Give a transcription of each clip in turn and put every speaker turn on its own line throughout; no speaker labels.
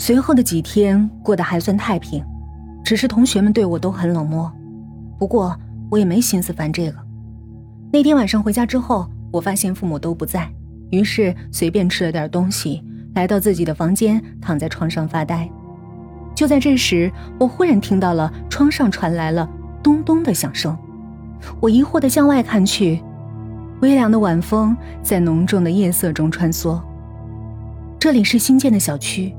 随后的几天过得还算太平，只是同学们对我都很冷漠。不过我也没心思烦这个。那天晚上回家之后，我发现父母都不在，于是随便吃了点东西，来到自己的房间，躺在床上发呆。就在这时，我忽然听到了窗上传来了咚咚的响声。我疑惑地向外看去，微凉的晚风在浓重的夜色中穿梭。这里是新建的小区，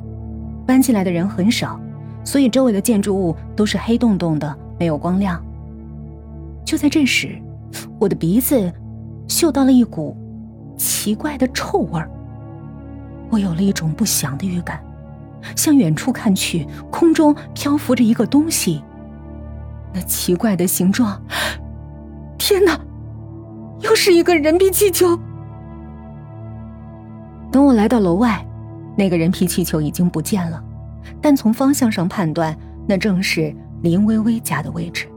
搬进来的人很少，所以周围的建筑物都是黑洞洞的，没有光亮。就在这时，我的鼻子嗅到了一股奇怪的臭味儿。我有了一种不祥的预感。向远处看去，空中漂浮着一个东西。那奇怪的形状，天哪！又是一个人皮气球。等我来到楼外，那个人皮气球已经不见了，但从方向上判断，那正是林微微家的位置。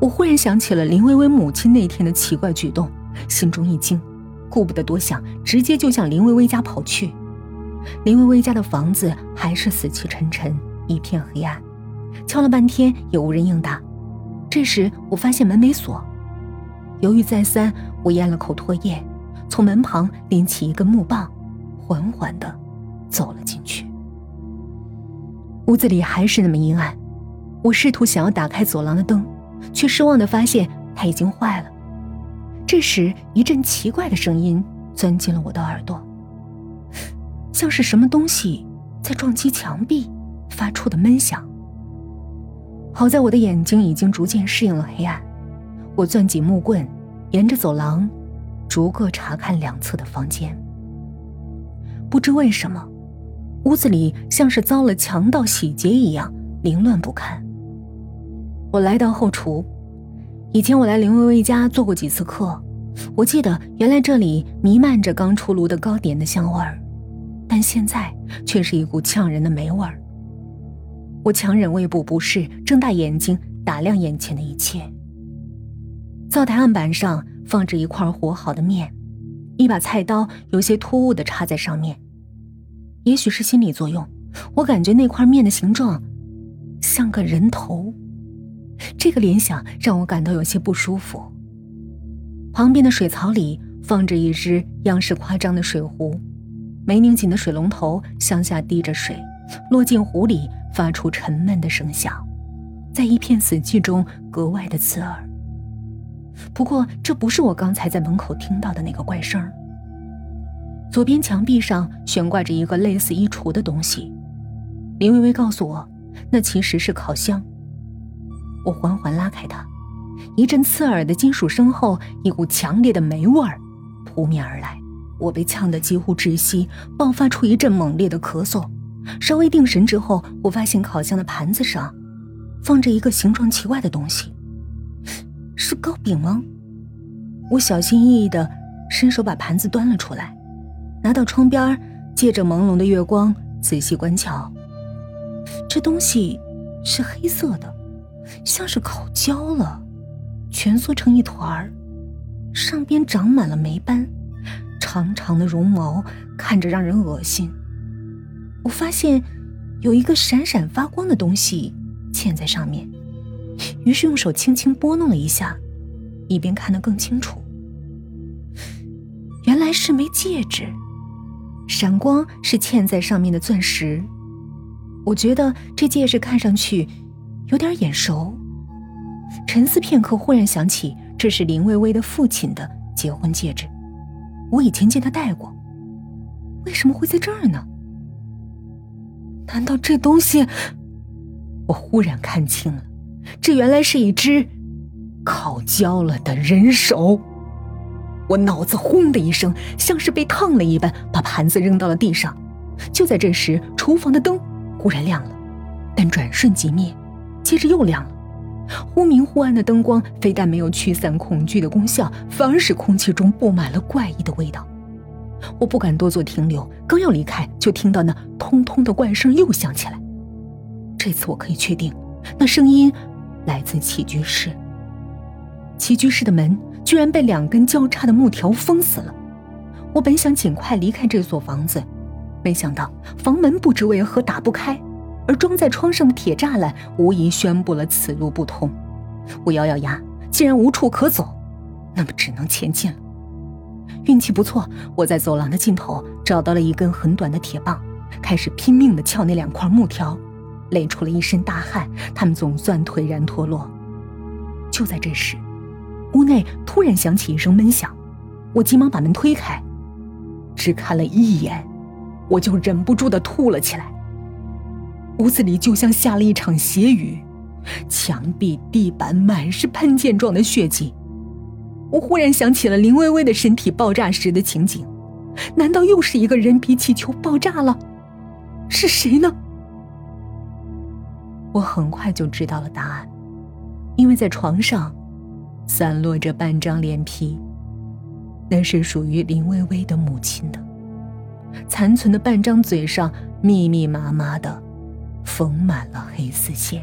我忽然想起了林微微母亲那天的奇怪举动，心中一惊，顾不得多想，直接就向林微微家跑去。林薇薇家的房子还是死气沉沉，一片黑暗，敲了半天也无人应答。这时我发现门没锁，犹豫再三，我咽了口唾液，从门旁拎起一根木棒，缓缓地走了进去。屋子里还是那么阴暗，我试图想要打开走廊的灯，却失望地发现它已经坏了。这时一阵奇怪的声音钻进了我的耳朵。像是什么东西在撞击墙壁发出的闷响。好在我的眼睛已经逐渐适应了黑暗，我攥紧木棍，沿着走廊逐个查看两侧的房间。不知为什么，屋子里像是遭了强盗洗劫一样凌乱不堪。我来到后厨，以前我来林薇薇家做过几次客，我记得原来这里弥漫着刚出炉的糕点的香味儿。但现在却是一股呛人的霉味儿。我强忍胃部不适，睁大眼睛打量眼前的一切。灶台案板上放着一块和好的面，一把菜刀有些突兀的插在上面。也许是心理作用，我感觉那块面的形状像个人头，这个联想让我感到有些不舒服。旁边的水槽里放着一只样式夸张的水壶。没拧紧的水龙头向下滴着水，落进壶里，发出沉闷的声响，在一片死寂中格外的刺耳。不过，这不是我刚才在门口听到的那个怪声。左边墙壁上悬挂着一个类似衣橱的东西，林微微告诉我，那其实是烤箱。我缓缓拉开它，一阵刺耳的金属声后，一股强烈的霉味儿扑面而来。我被呛得几乎窒息，爆发出一阵猛烈的咳嗽。稍微定神之后，我发现烤箱的盘子上放着一个形状奇怪的东西，是糕饼吗？我小心翼翼地伸手把盘子端了出来，拿到窗边，借着朦胧的月光仔细观瞧。这东西是黑色的，像是烤焦了，蜷缩成一团儿，上边长满了霉斑。长长的绒毛看着让人恶心。我发现有一个闪闪发光的东西嵌在上面，于是用手轻轻拨弄了一下，以便看得更清楚。原来是枚戒指，闪光是嵌在上面的钻石。我觉得这戒指看上去有点眼熟。沉思片刻，忽然想起这是林薇薇的父亲的结婚戒指。我以前见他戴过，为什么会在这儿呢？难道这东西？我忽然看清了，这原来是一只烤焦了的人手。我脑子轰的一声，像是被烫了一般，把盘子扔到了地上。就在这时，厨房的灯忽然亮了，但转瞬即灭，接着又亮了。忽明忽暗的灯光非但没有驱散恐惧的功效，反而使空气中布满了怪异的味道。我不敢多做停留，刚要离开，就听到那通通的怪声又响起来。这次我可以确定，那声音来自起居室。起居室的门居然被两根交叉的木条封死了。我本想尽快离开这所房子，没想到房门不知为何打不开，而装在窗上的铁栅栏无疑宣布了此路不通。我咬咬牙，既然无处可走，那么只能前进了。运气不错，我在走廊的尽头找到了一根很短的铁棒，开始拼命地撬那两块木条，累出了一身大汗，他们总算颓然脱落。就在这时，屋内突然响起一声闷响，我急忙把门推开，只看了一眼，我就忍不住地吐了起来。屋子里就像下了一场血雨，墙壁、地板满是喷溅状的血迹。我忽然想起了林微微的身体爆炸时的情景，难道又是一个人皮气球爆炸了？是谁呢？我很快就知道了答案，因为在床上散落着半张脸皮，那是属于林薇薇的母亲的。残存的半张嘴上密密麻麻的缝满了黑丝线。